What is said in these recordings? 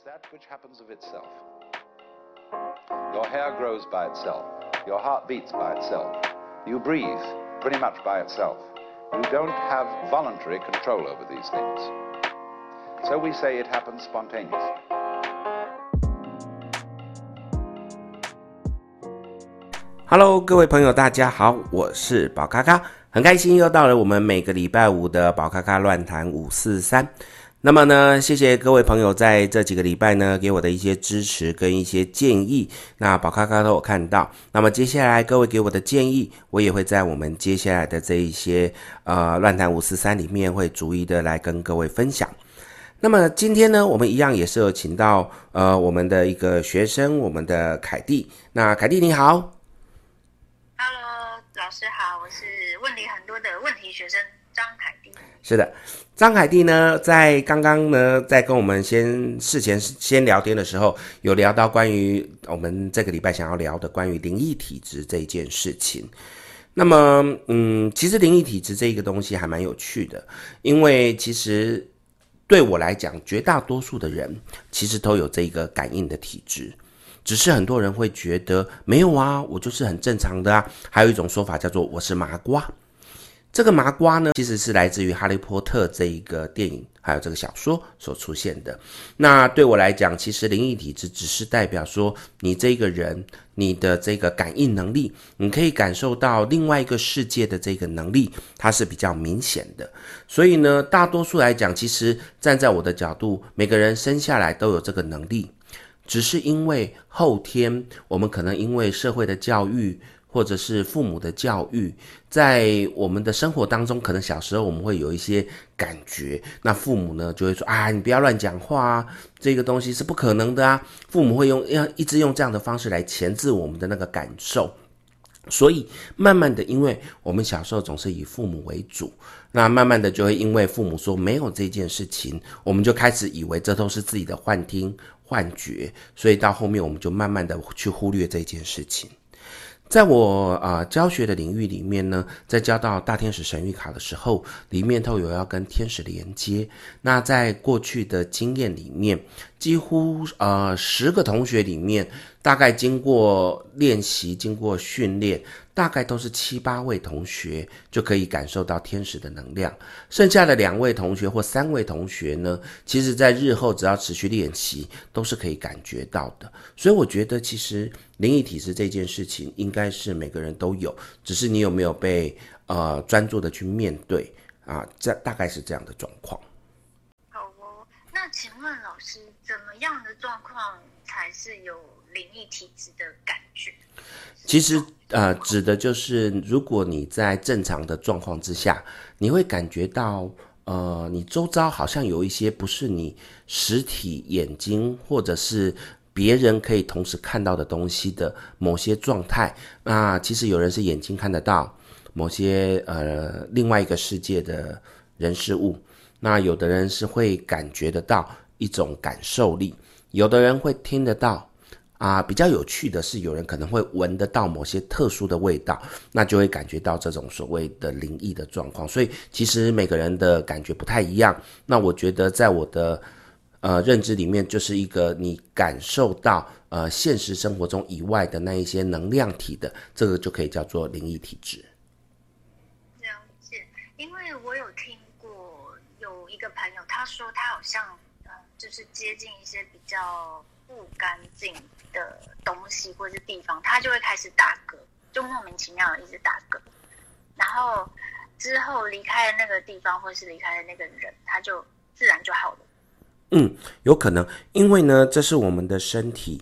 is that which happens of itself. Your hair grows by itself. Your heart beats by itself. You breathe pretty much by itself. You don't have voluntary control over these things. So we say it happens spontaneously. Hello，各位朋友，大家好，我是宝咖咖，很开心又到了我们每个礼拜五的宝咖咖乱谈五四三。 那么呢，谢谢各位朋友在这几个礼拜呢给我的一些支持跟一些建议，那宝咖咖都有看到。那么接下来各位给我的建议，我也会在我们接下来的这一些呃乱谈五四三里面会逐一的来跟各位分享。那么今天呢，我们一样也是有请到呃我们的一个学生，我们的凯蒂。那凯蒂你好，Hello，老师好，我是问题很多的问题学生张凯蒂。是的。张凯蒂呢，在刚刚呢，在跟我们先事前先聊天的时候，有聊到关于我们这个礼拜想要聊的关于灵异体质这一件事情。那么，嗯，其实灵异体质这一个东西还蛮有趣的，因为其实对我来讲，绝大多数的人其实都有这个感应的体质，只是很多人会觉得没有啊，我就是很正常的啊。还有一种说法叫做我是麻瓜。这个麻瓜呢，其实是来自于《哈利波特》这一个电影，还有这个小说所出现的。那对我来讲，其实灵异体质只是代表说，你这个人，你的这个感应能力，你可以感受到另外一个世界的这个能力，它是比较明显的。所以呢，大多数来讲，其实站在我的角度，每个人生下来都有这个能力，只是因为后天我们可能因为社会的教育。或者是父母的教育，在我们的生活当中，可能小时候我们会有一些感觉，那父母呢就会说啊，你不要乱讲话啊，这个东西是不可能的啊。父母会用要一直用这样的方式来钳制我们的那个感受，所以慢慢的，因为我们小时候总是以父母为主，那慢慢的就会因为父母说没有这件事情，我们就开始以为这都是自己的幻听、幻觉，所以到后面我们就慢慢的去忽略这件事情。在我啊、呃、教学的领域里面呢，在教到大天使神谕卡的时候，里面都有要跟天使连接。那在过去的经验里面，几乎呃十个同学里面，大概经过练习、经过训练。大概都是七八位同学就可以感受到天使的能量，剩下的两位同学或三位同学呢，其实在日后只要持续练习，都是可以感觉到的。所以我觉得，其实灵异体质这件事情，应该是每个人都有，只是你有没有被呃专注的去面对啊？这大概是这样的状况。好哦，那请问老师，怎么样的状况才是有灵异体质的感觉？其实，呃，指的就是如果你在正常的状况之下，你会感觉到，呃，你周遭好像有一些不是你实体眼睛或者是别人可以同时看到的东西的某些状态。那其实有人是眼睛看得到某些呃另外一个世界的人事物，那有的人是会感觉得到一种感受力，有的人会听得到。啊，比较有趣的是，有人可能会闻得到某些特殊的味道，那就会感觉到这种所谓的灵异的状况。所以其实每个人的感觉不太一样。那我觉得在我的呃认知里面，就是一个你感受到呃现实生活中以外的那一些能量体的，这个就可以叫做灵异体质。了解，因为我有听过有一个朋友，他说他好像呃就是接近一些比较不干净的东西或者是地方，它就会开始打嗝，就莫名其妙的一直打嗝，然后之后离开了那个地方，或是离开的那个人，他就自然就好了。嗯，有可能，因为呢，这是我们的身体。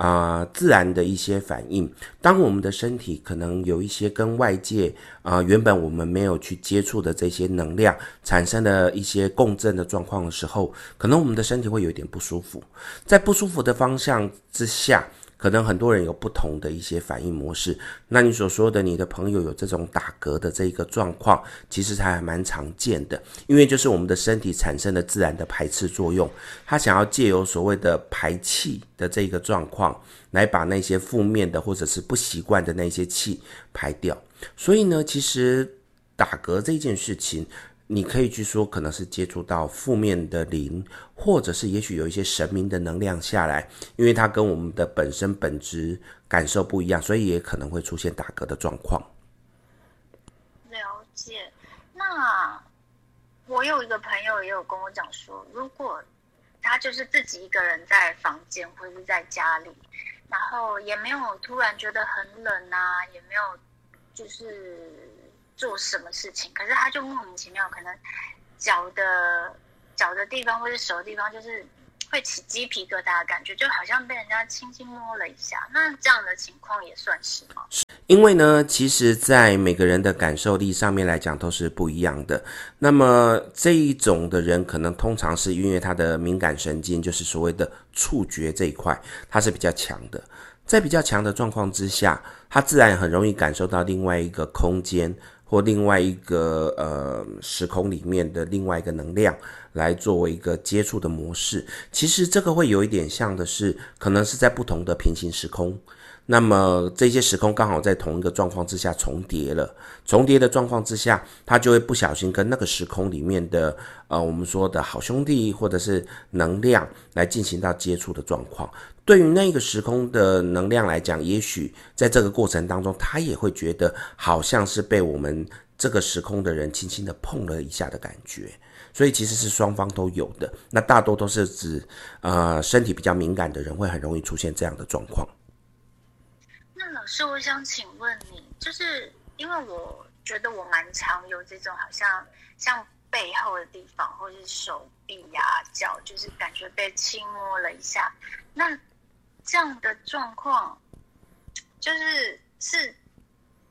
啊、自然的一些反应。当我们的身体可能有一些跟外界啊、原本我们没有去接触的这些能量产生的一些共振的状况的时候，可能我们的身体会有点不舒服。在不舒服的方向之下。可能很多人有不同的一些反应模式。那你所说的你的朋友有这种打嗝的这一个状况，其实还蛮常见的，因为就是我们的身体产生的自然的排斥作用，他想要借由所谓的排气的这个状况，来把那些负面的或者是不习惯的那些气排掉。所以呢，其实打嗝这件事情，你可以去说，可能是接触到负面的灵，或者是也许有一些神明的能量下来，因为它跟我们的本身本质感受不一样，所以也可能会出现打嗝的状况。了解。那我有一个朋友也有跟我讲说，如果他就是自己一个人在房间或者是在家里，然后也没有突然觉得很冷啊，也没有就是。做什么事情，可是他就莫名其妙，可能脚的脚的地方或者手的地方，就是会起鸡皮疙瘩的感觉，就好像被人家轻轻摸了一下。那这样的情况也算是吗？因为呢，其实，在每个人的感受力上面来讲都是不一样的。那么这一种的人，可能通常是因为他的敏感神经，就是所谓的触觉这一块，它是比较强的。在比较强的状况之下，他自然很容易感受到另外一个空间。或另外一个呃时空里面的另外一个能量来作为一个接触的模式，其实这个会有一点像的是，可能是在不同的平行时空，那么这些时空刚好在同一个状况之下重叠了，重叠的状况之下，他就会不小心跟那个时空里面的呃我们说的好兄弟或者是能量来进行到接触的状况。对于那个时空的能量来讲，也许在这个过程当中，他也会觉得好像是被我们这个时空的人轻轻的碰了一下的感觉，所以其实是双方都有的。那大多都是指，呃，身体比较敏感的人会很容易出现这样的状况。那老师，我想请问你，就是因为我觉得我蛮常有这种好像像背后的地方，或是手臂呀、脚，就是感觉被轻摸了一下，那。这样的状况，就是是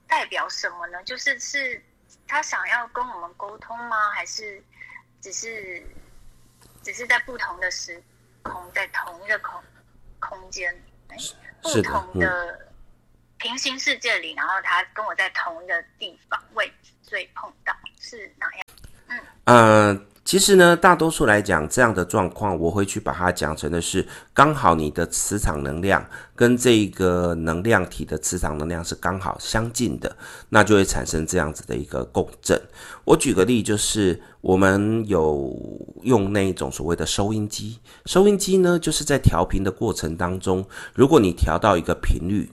代表什么呢？就是是他想要跟我们沟通吗？还是只是只是在不同的时空，在同一个空空间，不同的平行世界里，然后他跟我在同一个地方位置，所以碰到是哪样？嗯。呃其实呢，大多数来讲，这样的状况，我会去把它讲成的是，刚好你的磁场能量跟这个能量体的磁场能量是刚好相近的，那就会产生这样子的一个共振。我举个例，就是我们有用那一种所谓的收音机，收音机呢，就是在调频的过程当中，如果你调到一个频率。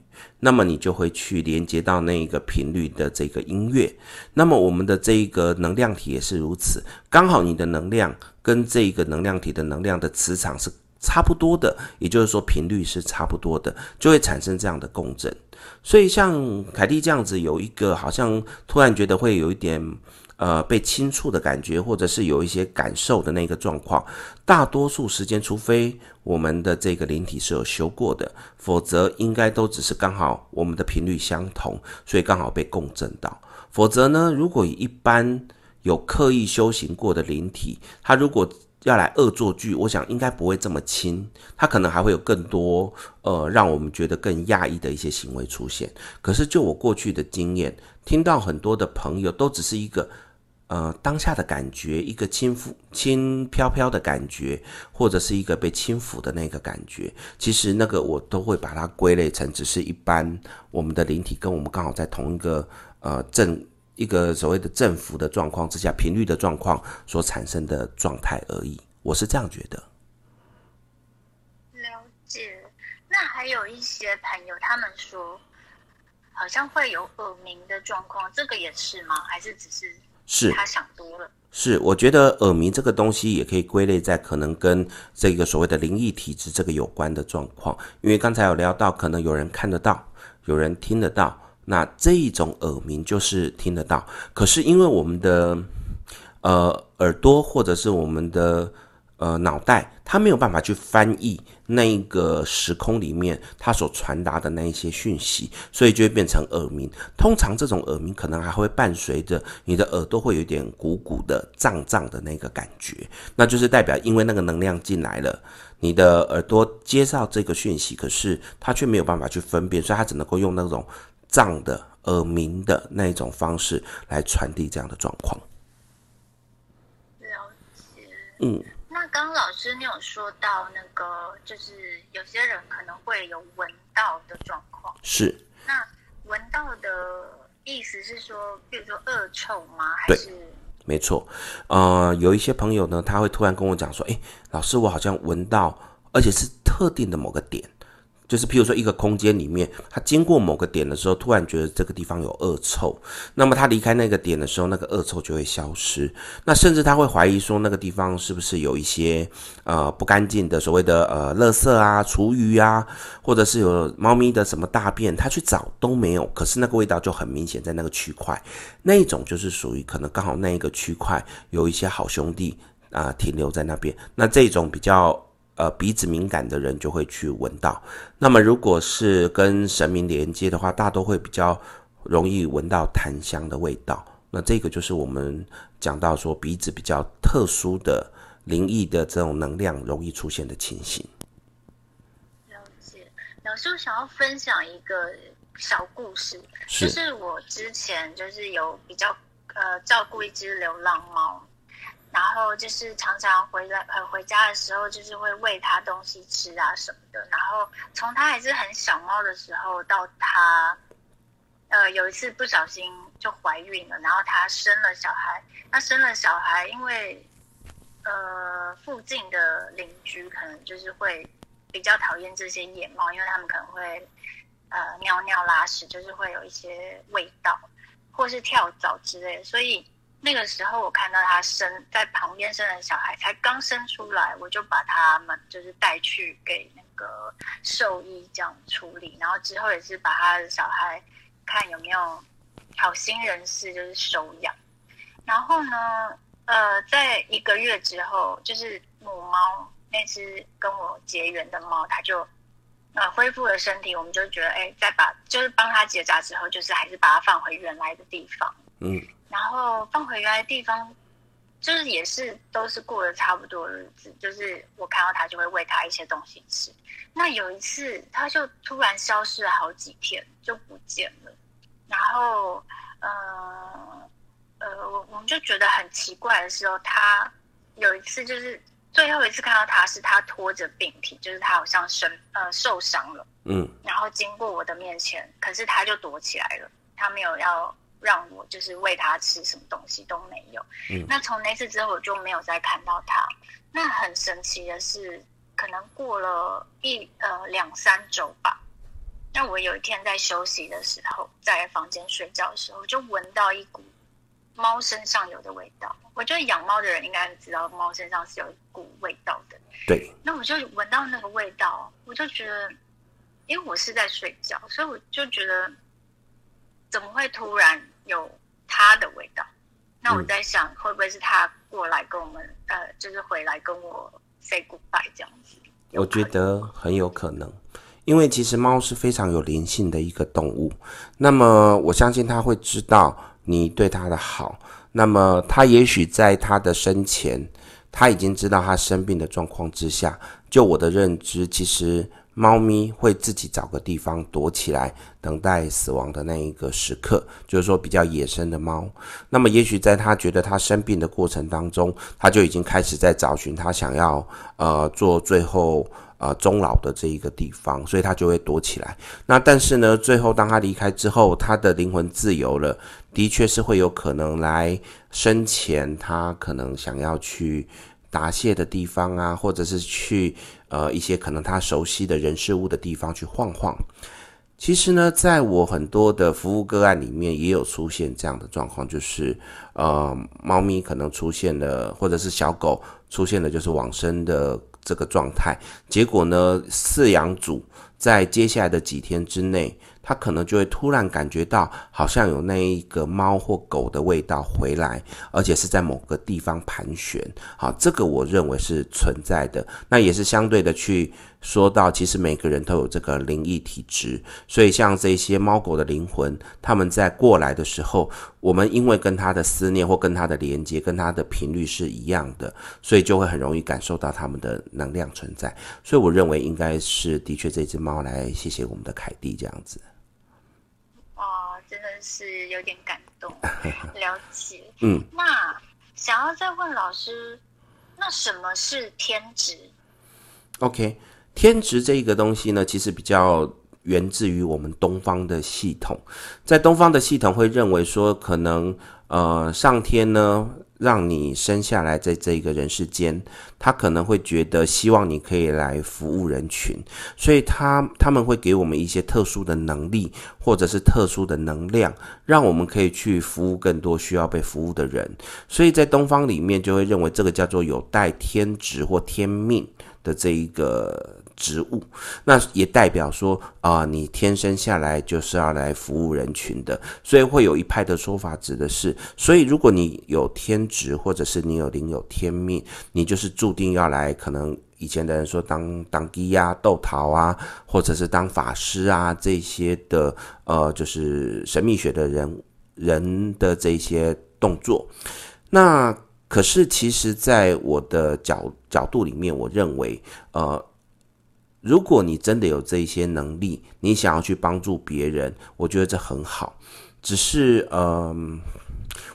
那么你就会去连接到那个频率的这个音乐，那么我们的这一个能量体也是如此，刚好你的能量跟这个能量体的能量的磁场是差不多的，也就是说频率是差不多的，就会产生这样的共振。所以像凯蒂这样子，有一个好像突然觉得会有一点。呃，被轻触的感觉，或者是有一些感受的那个状况，大多数时间，除非我们的这个灵体是有修过的，否则应该都只是刚好我们的频率相同，所以刚好被共振到。否则呢，如果一般有刻意修行过的灵体，他如果要来恶作剧，我想应该不会这么轻，他可能还会有更多呃让我们觉得更讶异的一些行为出现。可是就我过去的经验，听到很多的朋友都只是一个。呃，当下的感觉，一个轻浮、轻飘飘的感觉，或者是一个被轻抚的那个感觉，其实那个我都会把它归类成只是一般我们的灵体跟我们刚好在同一个呃振一个所谓的振幅的状况之下，频率的状况所产生的状态而已。我是这样觉得。了解。那还有一些朋友，他们说好像会有耳鸣的状况，这个也是吗？还是只是？是他想多了，是我觉得耳鸣这个东西也可以归类在可能跟这个所谓的灵异体质这个有关的状况，因为刚才有聊到，可能有人看得到，有人听得到，那这一种耳鸣就是听得到，可是因为我们的呃耳朵或者是我们的。呃，脑袋它没有办法去翻译那一个时空里面它所传达的那一些讯息，所以就会变成耳鸣。通常这种耳鸣可能还会伴随着你的耳朵会有点鼓鼓的、胀胀的那个感觉，那就是代表因为那个能量进来了，你的耳朵接受这个讯息，可是它却没有办法去分辨，所以它只能够用那种胀的耳鸣的那一种方式来传递这样的状况。了解。嗯。那刚刚老师你有说到那个，就是有些人可能会有闻到的状况，是。那闻到的意思是说，比如说恶臭吗？还是没错，呃，有一些朋友呢，他会突然跟我讲说，诶，老师，我好像闻到，而且是特定的某个点。就是譬如说一个空间里面，他经过某个点的时候，突然觉得这个地方有恶臭，那么他离开那个点的时候，那个恶臭就会消失。那甚至他会怀疑说，那个地方是不是有一些呃不干净的所谓的呃垃圾啊、厨余啊，或者是有猫咪的什么大便，他去找都没有，可是那个味道就很明显在那个区块，那一种就是属于可能刚好那一个区块有一些好兄弟啊、停留在那边，那这种比较。呃，鼻子敏感的人就会去闻到。那么，如果是跟神明连接的话，大都会比较容易闻到檀香的味道。那这个就是我们讲到说鼻子比较特殊的灵异的这种能量容易出现的情形。了解，老师，我想要分享一个小故事，是就是我之前就是有比较呃照顾一只流浪猫。然后就是常常回来呃回家的时候，就是会喂它东西吃啊什么的。然后从它还是很小猫的时候，到它呃有一次不小心就怀孕了，然后它生了小孩。它生了小孩，因为呃附近的邻居可能就是会比较讨厌这些野猫，因为他们可能会呃尿尿拉屎，就是会有一些味道，或是跳蚤之类的，所以。那个时候，我看到他生在旁边生的小孩才刚生出来，我就把他们就是带去给那个兽医这样处理，然后之后也是把他的小孩看有没有好心人士就是收养。然后呢，呃，在一个月之后，就是母猫那只跟我结缘的猫，它就呃恢复了身体，我们就觉得哎，再把就是帮它结扎之后，就是还是把它放回原来的地方，嗯。然后放回原来地方，就是也是都是过得差不多日子。就是我看到他就会喂他一些东西吃。那有一次，他就突然消失了好几天，就不见了。然后，呃呃，我我们就觉得很奇怪的时候，他有一次就是最后一次看到他是他拖着病体，就是他好像生呃受伤了，嗯，然后经过我的面前，可是他就躲起来了，他没有要。让我就是喂它吃什么东西都没有。嗯，那从那次之后我就没有再看到它。那很神奇的是，可能过了一呃两三周吧。那我有一天在休息的时候，在房间睡觉的时候，就闻到一股猫身上有的味道。我觉得养猫的人应该知道，猫身上是有一股味道的。对。那我就闻到那个味道，我就觉得，因为我是在睡觉，所以我就觉得。怎么会突然有他的味道？那我在想，会不会是他过来跟我们，呃，就是回来跟我 say goodbye 这样子？我觉得很有可能，因为其实猫是非常有灵性的一个动物。那么我相信它会知道你对它的好。那么它也许在它的生前，它已经知道它生病的状况之下。就我的认知，其实。猫咪会自己找个地方躲起来，等待死亡的那一个时刻，就是说比较野生的猫。那么，也许在它觉得它生病的过程当中，它就已经开始在找寻它想要呃做最后呃终老的这一个地方，所以它就会躲起来。那但是呢，最后当它离开之后，它的灵魂自由了，的确是会有可能来生前，它可能想要去答谢的地方啊，或者是去。呃，一些可能他熟悉的人事物的地方去晃晃。其实呢，在我很多的服务个案里面，也有出现这样的状况，就是呃，猫咪可能出现了，或者是小狗出现了，就是往生的这个状态。结果呢，饲养组在接下来的几天之内。他可能就会突然感觉到，好像有那一个猫或狗的味道回来，而且是在某个地方盘旋。好，这个我认为是存在的。那也是相对的去说到，其实每个人都有这个灵异体质，所以像这些猫狗的灵魂，他们在过来的时候，我们因为跟他的思念或跟他的连接，跟他的频率是一样的，所以就会很容易感受到他们的能量存在。所以我认为应该是的确这只猫来谢谢我们的凯蒂这样子。真是有点感动，了解。嗯，那想要再问老师，那什么是天职？OK，天职这一个东西呢，其实比较源自于我们东方的系统。在东方的系统会认为说，可能呃上天呢让你生下来在这个人世间，他可能会觉得希望你可以来服务人群，所以他他们会给我们一些特殊的能力，或者是特殊的能量，让我们可以去服务更多需要被服务的人。所以在东方里面就会认为这个叫做有带天职或天命的这一个。职务，那也代表说啊、你天生下来就是要来服务人群的，所以会有一派的说法，指的是，所以如果你有天职，或者是你有灵有天命，你就是注定要来。可能以前的人说当当鸡呀、斗桃啊，或者是当法师啊这些的，呃，就是神秘学的人人的这些动作。那可是其实，在我的角角度里面，我认为，呃。如果你真的有这些能力，你想要去帮助别人，我觉得这很好。只是，嗯、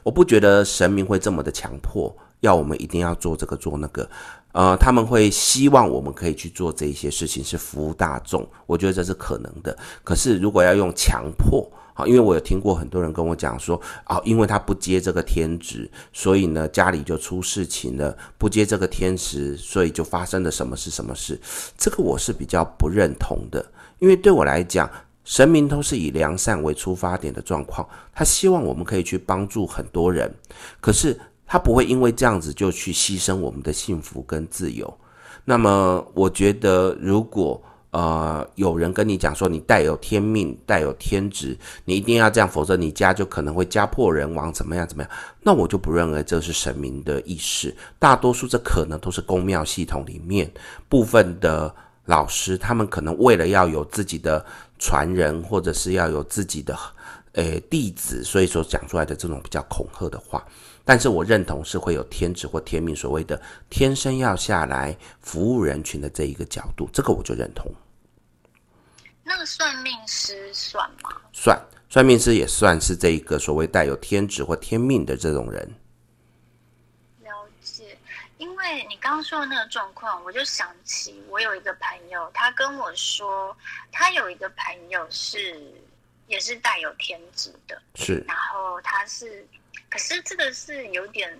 我不觉得神明会这么的强迫，要我们一定要做这个做那个。呃，他们会希望我们可以去做这一些事情，是服务大众。我觉得这是可能的。可是，如果要用强迫，好，因为我有听过很多人跟我讲说，啊，因为他不接这个天职，所以呢，家里就出事情了；不接这个天职，所以就发生了什么事什么事。这个我是比较不认同的，因为对我来讲，神明都是以良善为出发点的状况，他希望我们可以去帮助很多人，可是他不会因为这样子就去牺牲我们的幸福跟自由。那么，我觉得如果呃，有人跟你讲说你带有天命，带有天职，你一定要这样，否则你家就可能会家破人亡，怎么样怎么样？那我就不认为这是神明的意识，大多数这可能都是宫庙系统里面部分的老师，他们可能为了要有自己的传人，或者是要有自己的诶弟子，所以说讲出来的这种比较恐吓的话。但是我认同是会有天职或天命，所谓的天生要下来服务人群的这一个角度，这个我就认同。那个算命师算吗？算，算命师也算是这一个所谓带有天职或天命的这种人。了解，因为你刚刚说的那个状况，我就想起我有一个朋友，他跟我说，他有一个朋友是也是带有天职的，是，然后他是。可是这个是有点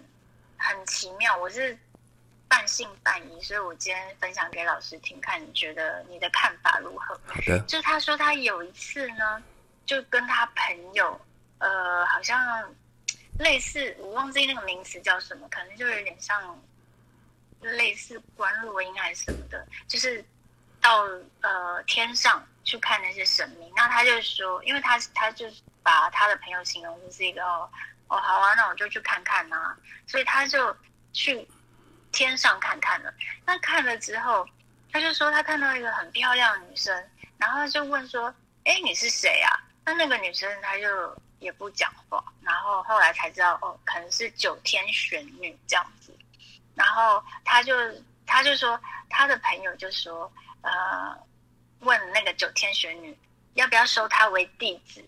很奇妙，我是半信半疑，所以我今天分享给老师听，看你觉得你的看法如何？好的。就他说他有一次呢，就跟他朋友，呃，好像类似，我忘记那个名词叫什么，可能就有点像类似观落阴还是什么的，就是到呃天上去看那些神明。那他就说，因为他他就把他的朋友形容就是一个。哦，哦好啊，那我就去看看呐、所以他就去天上看看了。那看了之后，他就说他看到一个很漂亮的女生，然后他就问说：“哎，你是谁啊？”那那个女生她就也不讲话。然后后来才知道，哦，可能是九天玄女这样子。然后他就他就说他的朋友就说：“呃，问那个九天玄女要不要收他为弟子。”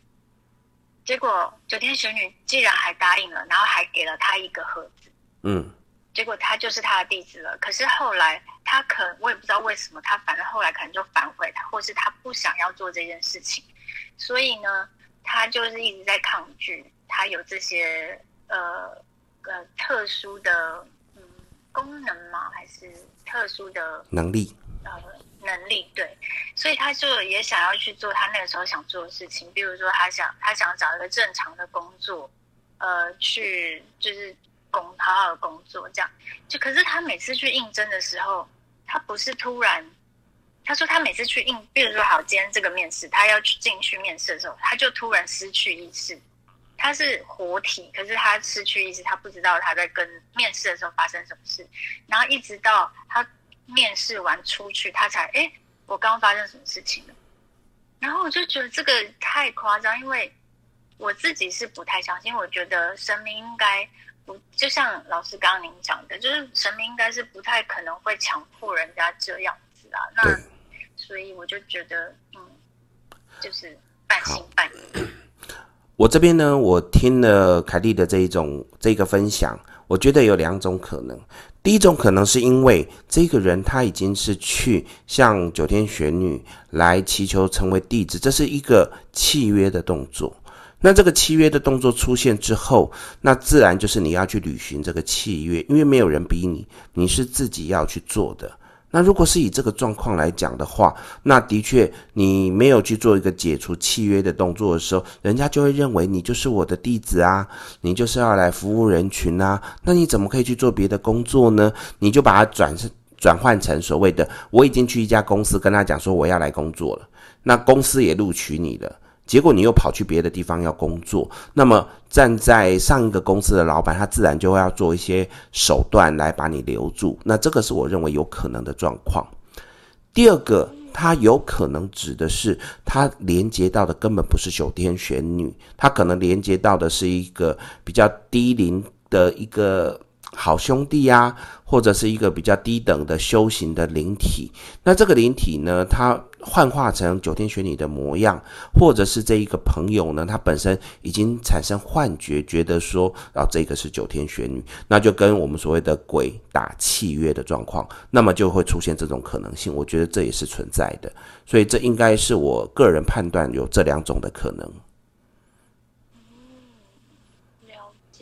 结果九天玄女既然还答应了，然后还给了他一个盒子，嗯，结果他就是他的弟子了。可是后来他可我也不知道为什么，他反正后来可能就反悔他，或是他不想要做这件事情，所以呢，他就是一直在抗拒。他有这些呃呃特殊的嗯功能吗？还是特殊的能力？呃。能力对，所以他就也想要去做他那个时候想做的事情，比如说他想他想找一个正常的工作，呃，去就是工好好的工作这样。就可是他每次去应征的时候，他不是突然，他说他每次去应，比如说好今天这个面试，他要去进去面试的时候，他就突然失去意识。他是活体，可是他失去意识，他不知道他在跟面试的时候发生什么事，然后一直到他。面试完出去，他才哎，我刚发生什么事情了？然后我就觉得这个太夸张，因为我自己是不太相信。我觉得神明应该不，就像老师刚刚您讲的，就是神明应该是不太可能会强迫人家这样子啊。那所以我就觉得，嗯，就是半信半疑。我这边呢，我听了凯蒂的这一种这个分享，我觉得有两种可能。第一种可能是因为这个人他已经是去向九天玄女来祈求成为弟子，这是一个契约的动作。那这个契约的动作出现之后，那自然就是你要去履行这个契约，因为没有人逼你，你是自己要去做的。那如果是以这个状况来讲的话，那的确你没有去做一个解除契约的动作的时候，人家就会认为你就是我的弟子啊，你就是要来服务人群啊，那你怎么可以去做别的工作呢？你就把它转成转换成所谓的，我已经去一家公司跟他讲说我要来工作了，那公司也录取你了。结果你又跑去别的地方要工作，那么站在上一个公司的老板，他自然就会要做一些手段来把你留住。那这个是我认为有可能的状况。第二个，他有可能指的是他连接到的根本不是九天玄女，他可能连接到的是一个比较低龄的一个。好兄弟呀，或者是一个比较低等的修行的灵体，那这个灵体呢，它幻化成九天玄女的模样，或者是这一个朋友呢，他本身已经产生幻觉，觉得说，啊，这个是九天玄女，那就跟我们所谓的鬼打契约的状况，那么就会出现这种可能性。我觉得这也是存在的，所以这应该是我个人判断有这两种的可能。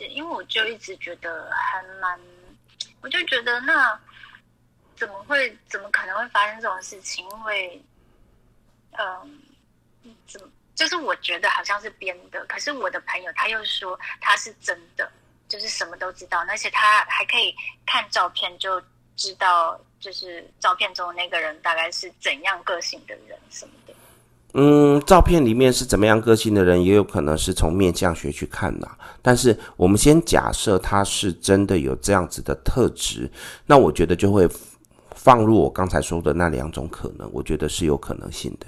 因为我就一直觉得还蛮，我就觉得那怎么会，怎么可能会发生这种事情？因为，嗯，怎么就是我觉得好像是编的，可是我的朋友他又说他是真的，就是什么都知道，而且他还可以看照片就知道，就是照片中那个人大概是怎样个性的人什么。嗯，照片里面是怎么样个性的人，也有可能是从面相学去看呐。但是我们先假设他是真的有这样子的特质，那我觉得就会放入我刚才说的那两种可能，我觉得是有可能性的。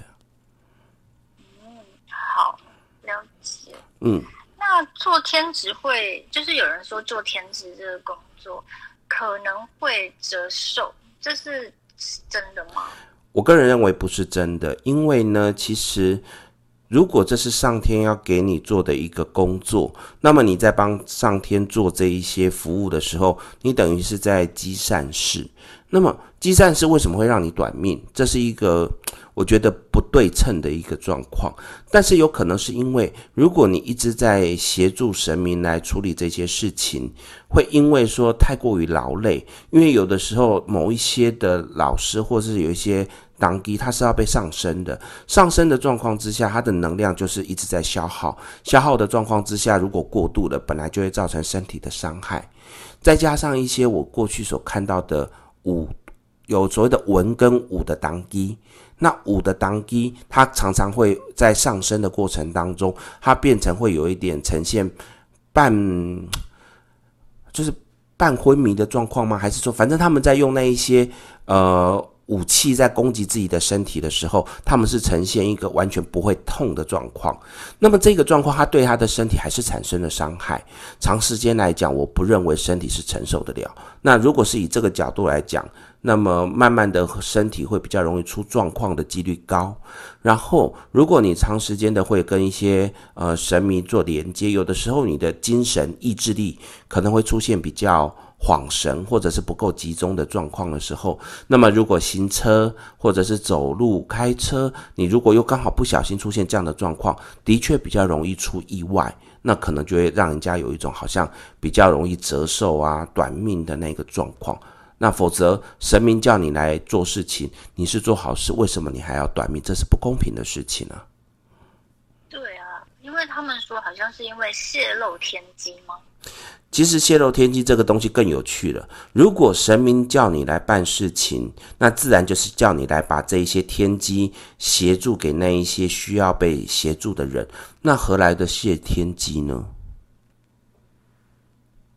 嗯，好，了解。嗯，那做天职会，就是有人说做天职这个工作可能会折寿，这是真的吗？我个人认为不是真的，因为呢，其实如果这是上天要给你做的一个工作，那么你在帮上天做这一些服务的时候，你等于是在积善事。那么积善事为什么会让你短命？这是一个。我觉得不对称的一个状况，但是有可能是因为，如果你一直在协助神明来处理这些事情，会因为说太过于劳累，因为有的时候某一些的老师或是有一些当机，它是要被上升的，上升的状况之下，它的能量就是一直在消耗，消耗的状况之下，如果过度了，本来就会造成身体的伤害，再加上一些我过去所看到的五，有所谓的文跟武的当机。那武的当机，它常常会在上升的过程当中，它变成会有一点呈现半，就是半昏迷的状况吗？还是说，反正他们在用那一些呃武器在攻击自己的身体的时候，他们是呈现一个完全不会痛的状况。那么这个状况，它对他的身体还是产生了伤害。长时间来讲，我不认为身体是承受得了。那如果是以这个角度来讲，那么慢慢的身体会比较容易出状况的几率高，然后如果你长时间的会跟一些呃神明做连接，有的时候你的精神意志力可能会出现比较恍神或者是不够集中的状况的时候，那么如果行车或者是走路开车，你如果又刚好不小心出现这样的状况，的确比较容易出意外，那可能就会让人家有一种好像比较容易折寿啊、短命的那个状况。那否则，神明叫你来做事情，你是做好事，为什么你还要短命？这是不公平的事情啊！对啊，因为他们说好像是因为泄露天机吗？其实泄露天机这个东西更有趣了。如果神明叫你来办事情，那自然就是叫你来把这一些天机协助给那一些需要被协助的人，那何来的泄天机呢？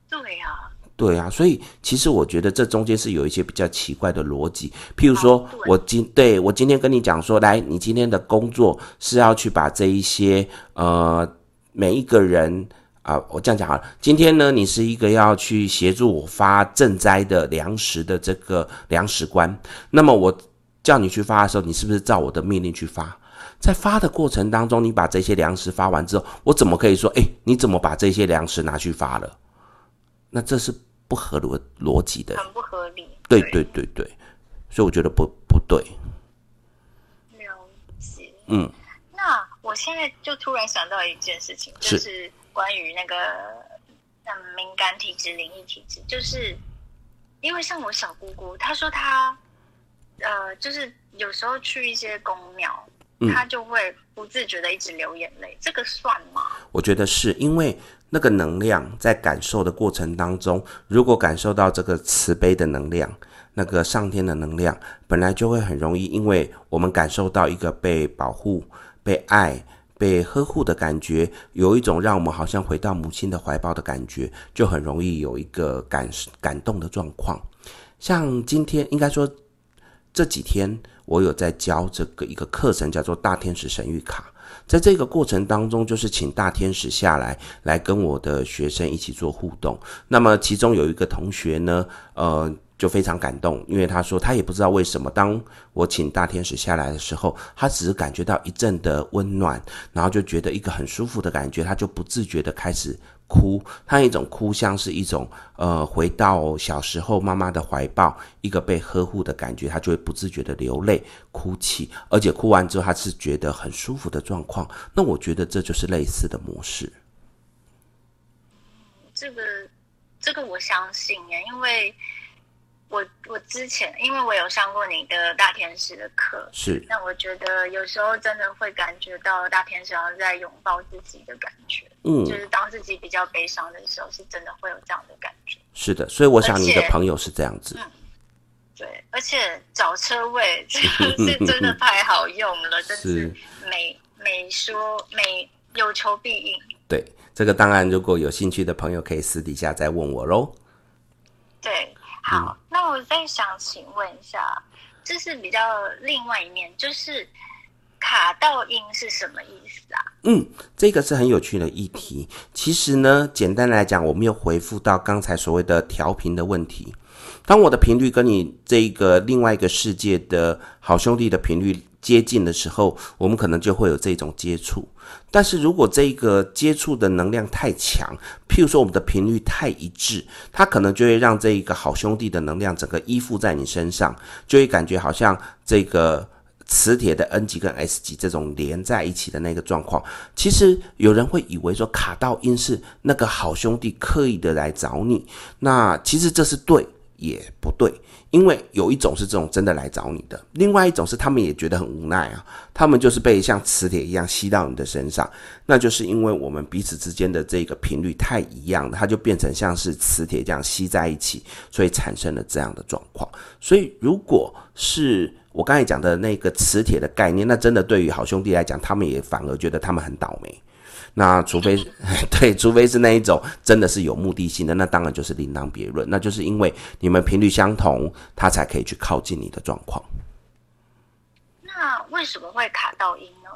对呀。对啊，所以其实我觉得这中间是有一些比较奇怪的逻辑。譬如说，我今对我今天跟你讲说，来，你今天的工作是要去把这一些呃每一个人啊、呃，我这样讲好了。今天呢，你是一个要去协助我发赈灾的粮食的这个粮食官。那么我叫你去发的时候，你是不是照我的命令去发？在发的过程当中，你把这些粮食发完之后，我怎么可以说，哎，你怎么把这些粮食拿去发了？那这是。不合逻逻辑的，很不合理。对对对对，所以我觉得不不对。了解。嗯，那我现在就突然想到一件事情，是就是关于那个像敏感体质、灵异体质，就是因为像我小姑姑，她说她呃，就是有时候去一些宫庙，她就会不自觉的一直流眼泪，嗯、这个算吗？我觉得是因为那个能量在感受的过程当中，如果感受到这个慈悲的能量。那个上天的能量本来就会很容易，因为我们感受到一个被保护、被爱、被呵护的感觉，有一种让我们好像回到母亲的怀抱的感觉，就很容易有一个感感动的状况。像今天，应该说这几天，我有在教这个一个课程，叫做大天使神谕卡。在这个过程当中，就是请大天使下来，来跟我的学生一起做互动。那么其中有一个同学呢，呃。就非常感动，因为他说他也不知道为什么，当我请大天使下来的时候，他只是感觉到一阵的温暖，然后就觉得一个很舒服的感觉，他就不自觉的开始哭。他一种哭像是一种呃回到小时候妈妈的怀抱，一个被呵护的感觉，他就会不自觉的流泪哭泣，而且哭完之后他是觉得很舒服的状况。那我觉得这就是类似的模式。这个这个我相信耶，因为。我我之前因为我有上过你的大天使的课，是，那我觉得有时候真的会感觉到大天使好像在拥抱自己的感觉，嗯，就是当自己比较悲伤的时候，是真的会有这样的感觉。是的，所以我想你的朋友是这样子。嗯，对，而且找车位这个是真的太好用了，是真是每每说每有求必应。对，这个当然如果有兴趣的朋友可以私底下再问我喽。对。好，那我再想请问一下，这是比较另外一面，就是卡到音是什么意思啊？嗯，这个是很有趣的议题。其实呢，简单来讲，我们又回复到刚才所谓的调频的问题。当我的频率跟你这个另外一个世界的好兄弟的频率接近的时候，我们可能就会有这种接触。但是如果这个接触的能量太强，譬如说我们的频率太一致，它可能就会让这一个好兄弟的能量整个依附在你身上，就会感觉好像这个磁铁的 N 极跟 S 极这种连在一起的那个状况。其实有人会以为说卡到阴是那个好兄弟刻意的来找你，那其实这是对也不对。因为有一种是这种真的来找你的，另外一种是他们也觉得很无奈啊，他们就是被像磁铁一样吸到你的身上，那就是因为我们彼此之间的这个频率太一样，它就变成像是磁铁这样吸在一起，所以产生了这样的状况。所以如果是我刚才讲的那个磁铁的概念，那真的对于好兄弟来讲，他们也反而觉得他们很倒霉。那除非 对，除非是那一种真的是有目的性的，那当然就是另当别论。那就是因为你们频率相同，他才可以去靠近你的状况。那为什么会卡到音呢？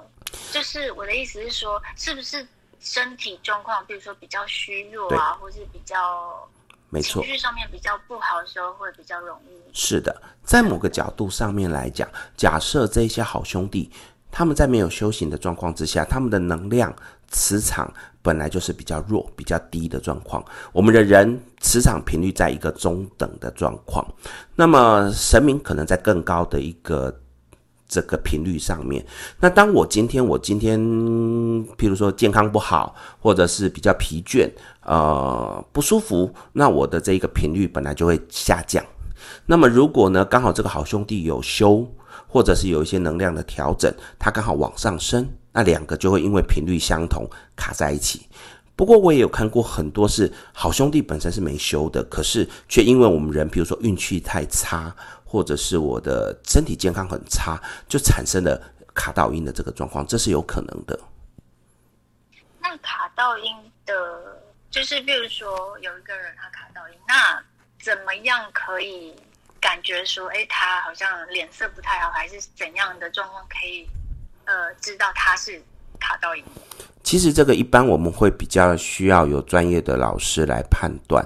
就是我的意思是说，是不是身体状况，比如说比较虚弱啊，或是比较没错，情绪上面比较不好的时候，会比较容易？是的，在某个角度上面来讲，假设这些好兄弟他们在没有修行的状况之下，他们的能量。磁场本来就是比较弱、比较低的状况，我们的人磁场频率在一个中等的状况，那么神明可能在更高的一个这个频率上面。那当我今天我今天，譬如说健康不好，或者是比较疲倦，呃，不舒服，那我的这个频率本来就会下降。那么如果呢，刚好这个好兄弟有修，或者是有一些能量的调整，它刚好往上升。那两个就会因为频率相同卡在一起。不过我也有看过很多是好兄弟本身是没修的，可是却因为我们人，比如说运气太差，或者是我的身体健康很差，就产生了卡到音的这个状况，这是有可能的。那卡到音的，就是比如说有一个人他卡到音，那怎么样可以感觉说，哎，他好像脸色不太好，还是怎样的状况可以？呃，知道他是卡到。其实这个一般我们会比较需要有专业的老师来判断，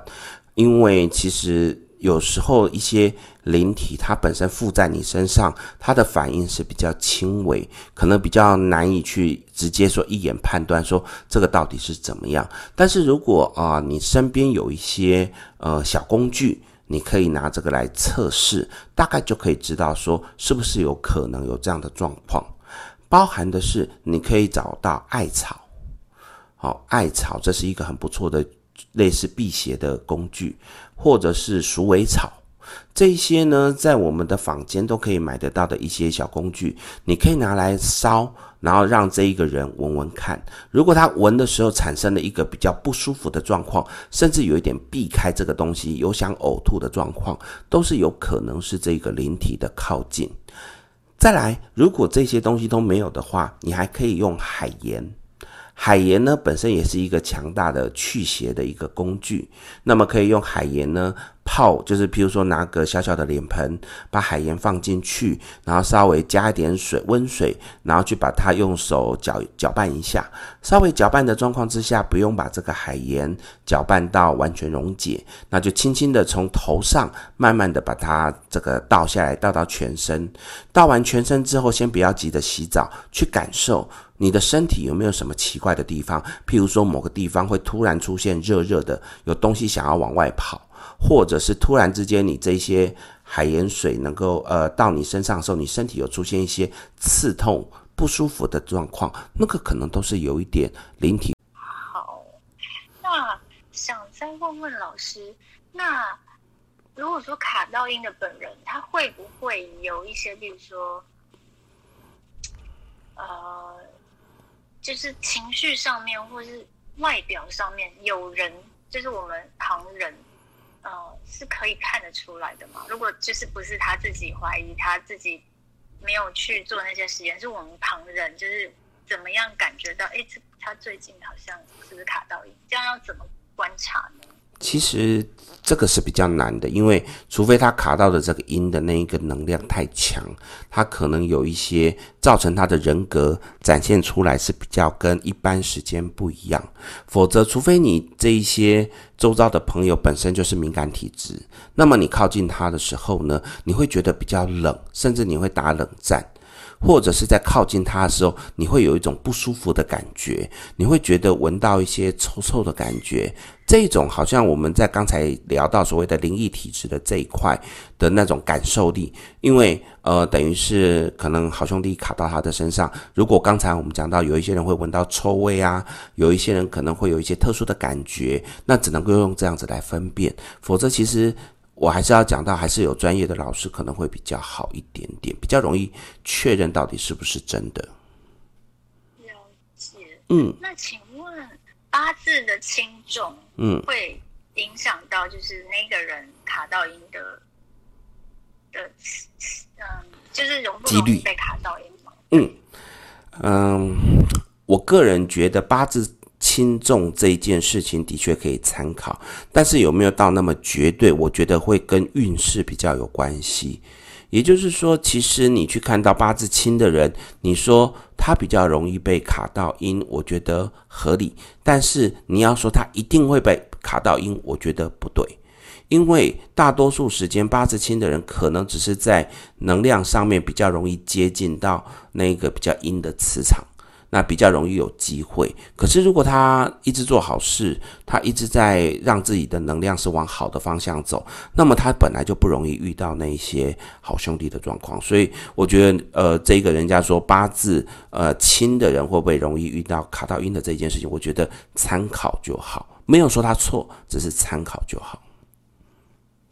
因为其实有时候一些灵体它本身附在你身上，它的反应是比较轻微，可能比较难以去直接说一眼判断说这个到底是怎么样。但是如果啊、你身边有一些呃小工具，你可以拿这个来测试，大概就可以知道说是不是有可能有这样的状况。包含的是你可以找到艾草，好，艾草这是一个很不错的类似辟邪的工具，或者是鼠尾草。这些呢，在我们的坊间都可以买得到的一些小工具，你可以拿来烧，然后让这一个人闻闻看。如果他闻的时候产生了一个比较不舒服的状况，甚至有一点避开这个东西，有想呕吐的状况，都是有可能是这个灵体的靠近。再来，如果这些东西都没有的话，你还可以用海盐。海盐呢，本身也是一个强大的去邪的一个工具，那么可以用海盐呢。泡就是，譬如说拿个小小的脸盆，把海盐放进去，然后稍微加一点水，温水，然后去把它用手搅搅拌一下。稍微搅拌的状况之下，不用把这个海盐搅拌到完全溶解，那就轻轻的从头上慢慢的把它这个倒下来，倒到全身。倒完全身之后，先不要急着洗澡，去感受你的身体有没有什么奇怪的地方，譬如说某个地方会突然出现热热的，有东西想要往外跑。或者是突然之间，你这些海盐水能够呃到你身上的时候，你身体有出现一些刺痛、不舒服的状况，那个可能都是有一点灵体。好，那想再问问老师，那如果说卡到音的本人，他会不会有一些，比如说，呃，就是情绪上面，或是外表上面，有人就是我们旁人。呃，是可以看得出来的嘛？如果就是不是他自己怀疑，他自己没有去做那些实验，是我们旁人就是怎么样感觉到？哎，这他最近好像是不是卡到瘾？这样要怎么观察呢？其实这个是比较难的，因为除非他卡到的这个阴的那一个能量太强，他可能有一些造成他的人格展现出来是比较跟一般时间不一样。否则，除非你这一些周遭的朋友本身就是敏感体质，那么你靠近他的时候呢，你会觉得比较冷，甚至你会打冷战。或者是在靠近它的时候，你会有一种不舒服的感觉，你会觉得闻到一些臭臭的感觉。这种好像我们在刚才聊到所谓的灵异体质的这一块的那种感受力，因为呃，等于是可能好兄弟卡到他的身上。如果刚才我们讲到有一些人会闻到臭味啊，有一些人可能会有一些特殊的感觉，那只能够用这样子来分辨，否则其实。我还是要讲到，还是有专业的老师可能会比较好一点点，比较容易确认到底是不是真的。了解。嗯。那请问八字的轻重，嗯，会影响到就是那个人卡到阴的的，嗯，就是容不容易被卡到阴吗？嗯嗯，我个人觉得八字。轻重这一件事情的确可以参考，但是有没有到那么绝对？我觉得会跟运势比较有关系。也就是说，其实你去看到八字轻的人，你说他比较容易被卡到阴，我觉得合理。但是你要说他一定会被卡到阴，我觉得不对，因为大多数时间八字轻的人可能只是在能量上面比较容易接近到那个比较阴的磁场。那比较容易有机会，可是如果他一直做好事，他一直在让自己的能量是往好的方向走，那么他本来就不容易遇到那些好兄弟的状况。所以我觉得，呃，这个人家说八字呃亲的人会不会容易遇到卡到阴的这件事情，我觉得参考就好，没有说他错，只是参考就好。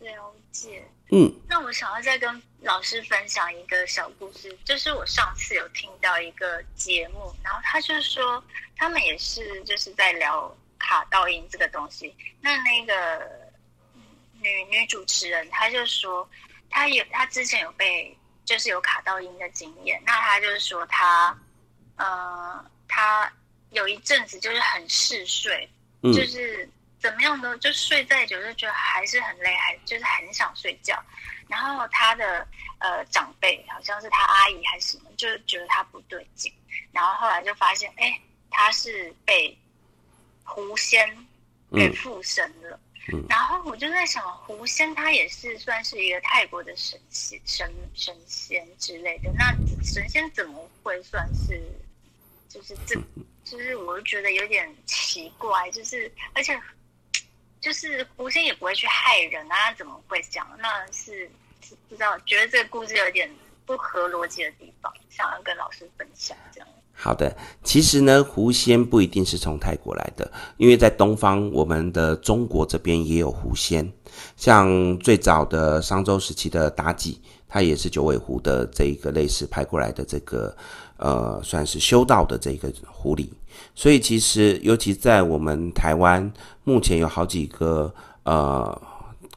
了解。嗯。那我想要再跟。老师分享一个小故事，就是我上次有听到一个节目，然后他就说他们也是就是在聊卡到音这个东西。那那个女女主持人，她就说她有她之前有被就是有卡到音的经验。那她就是说她呃她有一阵子就是很嗜睡，就是怎么样都就睡再久就觉得还是很累，还就是很想睡觉。然后他的呃长辈好像是他阿姨还是什么，就觉得他不对劲，然后后来就发现，哎，他是被狐仙给附身了。嗯嗯、然后我就在想，狐仙他也是算是一个泰国的神仙、神神仙之类的。那神仙怎么会算是？就是这，就是我就觉得有点奇怪，就是而且。就是狐仙也不会去害人啊，怎么会讲？那是，不知道，觉得这个故事有点不合逻辑的地方，想要跟老师分享这样。好的，其实呢，狐仙不一定是从泰国来的，因为在东方，我们的中国这边也有狐仙，像最早的商周时期的妲己，她也是九尾狐的这一个类似派过来的这个，呃，算是修道的这个狐狸。所以其实，尤其在我们台湾，目前有好几个呃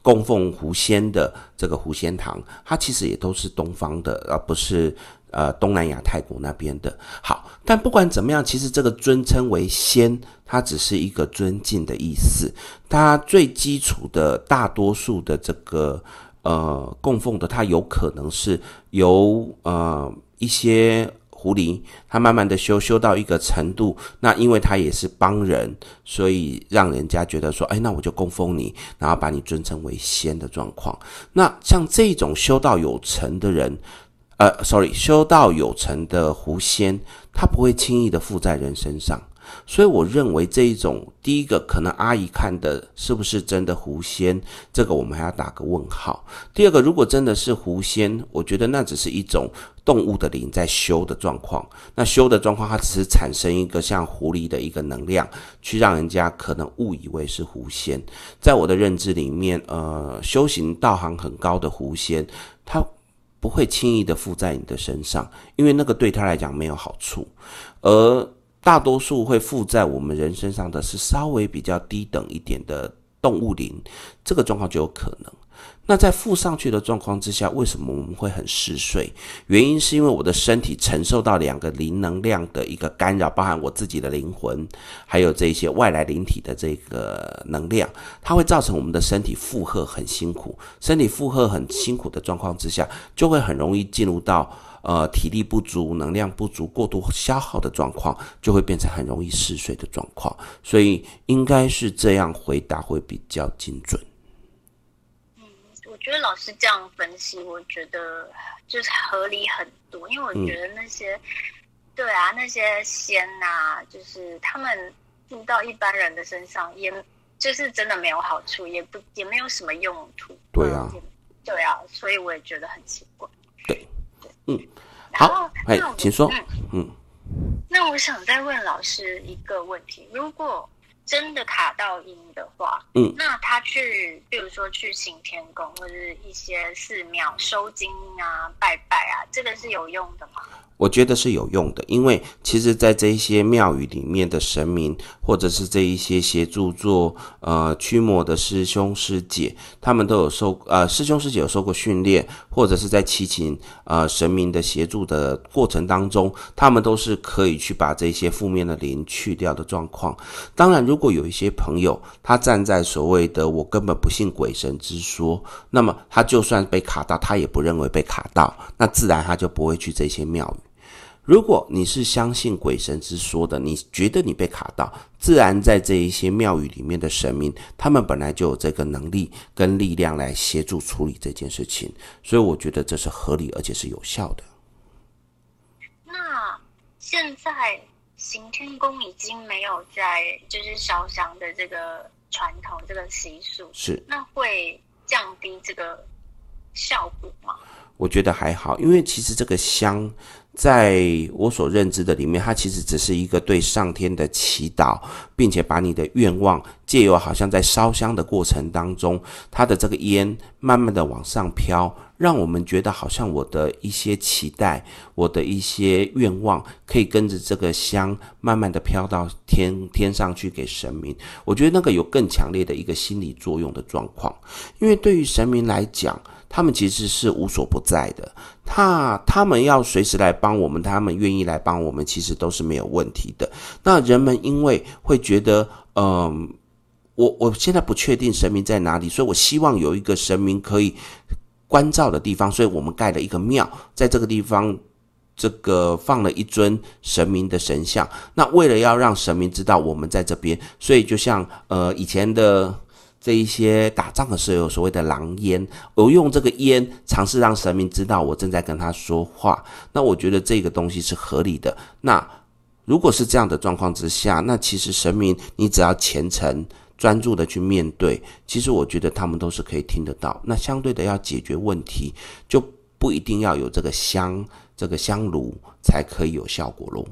供奉狐仙的这个狐仙堂，它其实也都是东方的，而不是。呃，东南亚泰国那边的。好，但不管怎么样，其实这个尊称为仙，它只是一个尊敬的意思。它最基础的大多数的这个呃供奉的，它有可能是由呃一些狐狸，它慢慢的修修到一个程度，那因为它也是帮人，所以让人家觉得说，哎，那我就供奉你，然后把你尊称为仙的状况。那像这种修道有成的人。呃，sorry，修道有成的狐仙，他不会轻易的附在人身上，所以我认为这一种，第一个可能阿姨看的是不是真的狐仙，这个我们还要打个问号。第二个，如果真的是狐仙，我觉得那只是一种动物的灵在修的状况，那修的状况，它只是产生一个像狐狸的一个能量，去让人家可能误以为是狐仙。在我的认知里面，呃，修行道行很高的狐仙，他。不会轻易的附在你的身上，因为那个对他来讲没有好处，而大多数会附在我们人身上的是稍微比较低等一点的动物灵，这个状况就有可能。那在附上去的状况之下，为什么我们会很嗜睡？原因是因为我的身体承受到两个灵能量的一个干扰，包含我自己的灵魂，还有这些外来灵体的这个能量，它会造成我们的身体负荷很辛苦。身体负荷很辛苦的状况之下，就会很容易进入到呃体力不足、能量不足、过度消耗的状况，就会变成很容易嗜睡的状况。所以应该是这样回答会比较精准。嗯我觉得老师这样分析，我觉得就是合理很多，因为我觉得那些，嗯、对啊，那些仙呐、啊，就是他们附到一般人的身上，也就是真的没有好处，也不也没有什么用途。对啊，对啊，所以我也觉得很奇怪。对嗯，好，哎，请说，嗯嗯，那我想再问老师一个问题，如果。真的卡到音的话，嗯，那他去，比如说去行天宫或者是一些寺庙收金啊、拜拜啊，这个是有用的吗？我觉得是有用的，因为其实，在这一些庙宇里面的神明，或者是这一些协助做呃驱魔的师兄师姐，他们都有受呃师兄师姐有受过训练，或者是在祈请呃神明的协助的过程当中，他们都是可以去把这些负面的灵去掉的状况。当然，如如果有一些朋友他站在所谓的我根本不信鬼神之说，那么他就算被卡到，他也不认为被卡到，那自然他就不会去这些庙宇。如果你是相信鬼神之说的，你觉得你被卡到，自然在这一些庙宇里面的神明，他们本来就有这个能力跟力量来协助处理这件事情，所以我觉得这是合理而且是有效的。那现在行天宫已经没有在就是烧香的这个传统这个习俗，是，那会降低这个效果吗？我觉得还好，因为其实这个香。在我所认知的里面，它其实只是一个对上天的祈祷，并且把你的愿望借由好像在烧香的过程当中，它的这个烟慢慢的往上飘，让我们觉得好像我的一些期待，我的一些愿望，可以跟着这个香慢慢的飘到天天上去给神明。我觉得那个有更强烈的一个心理作用的状况，因为对于神明来讲。他们其实是无所不在的，他他们要随时来帮我们，他们愿意来帮我们，其实都是没有问题的。那人们因为会觉得，嗯、我我现在不确定神明在哪里，所以我希望有一个神明可以关照的地方，所以我们盖了一个庙，在这个地方，这个放了一尊神明的神像。那为了要让神明知道我们在这边，所以就像呃以前的。这一些打仗的时候有所谓的狼烟，我用这个烟尝试让神明知道我正在跟他说话。那我觉得这个东西是合理的。那如果是这样的状况之下，那其实神明你只要虔诚专注的去面对，其实我觉得他们都是可以听得到。那相对的要解决问题，就不一定要有这个香这个香炉才可以有效果喽。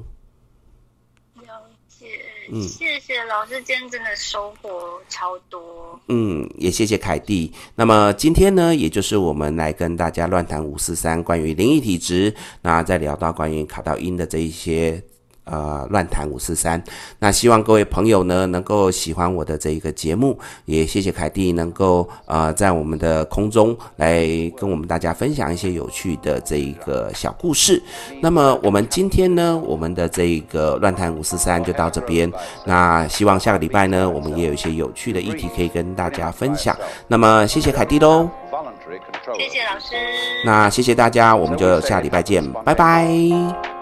了解，嗯，谢谢老师，今天真的收获超多。嗯，也谢谢凯蒂。那么今天呢，也就是我们来跟大家乱谈五四三关于灵异体质，那再聊到关于卡到音的这一些。呃，乱谈五四三，那希望各位朋友呢能够喜欢我的这一个节目，也谢谢凯蒂能够呃在我们的空中来跟我们大家分享一些有趣的这一个小故事。那么我们今天呢，我们的这一个乱谈五四三就到这边。那希望下个礼拜呢，我们也有一些有趣的议题可以跟大家分享。那么谢谢凯蒂喽，谢谢老师。那谢谢大家，我们就下礼拜见，拜拜。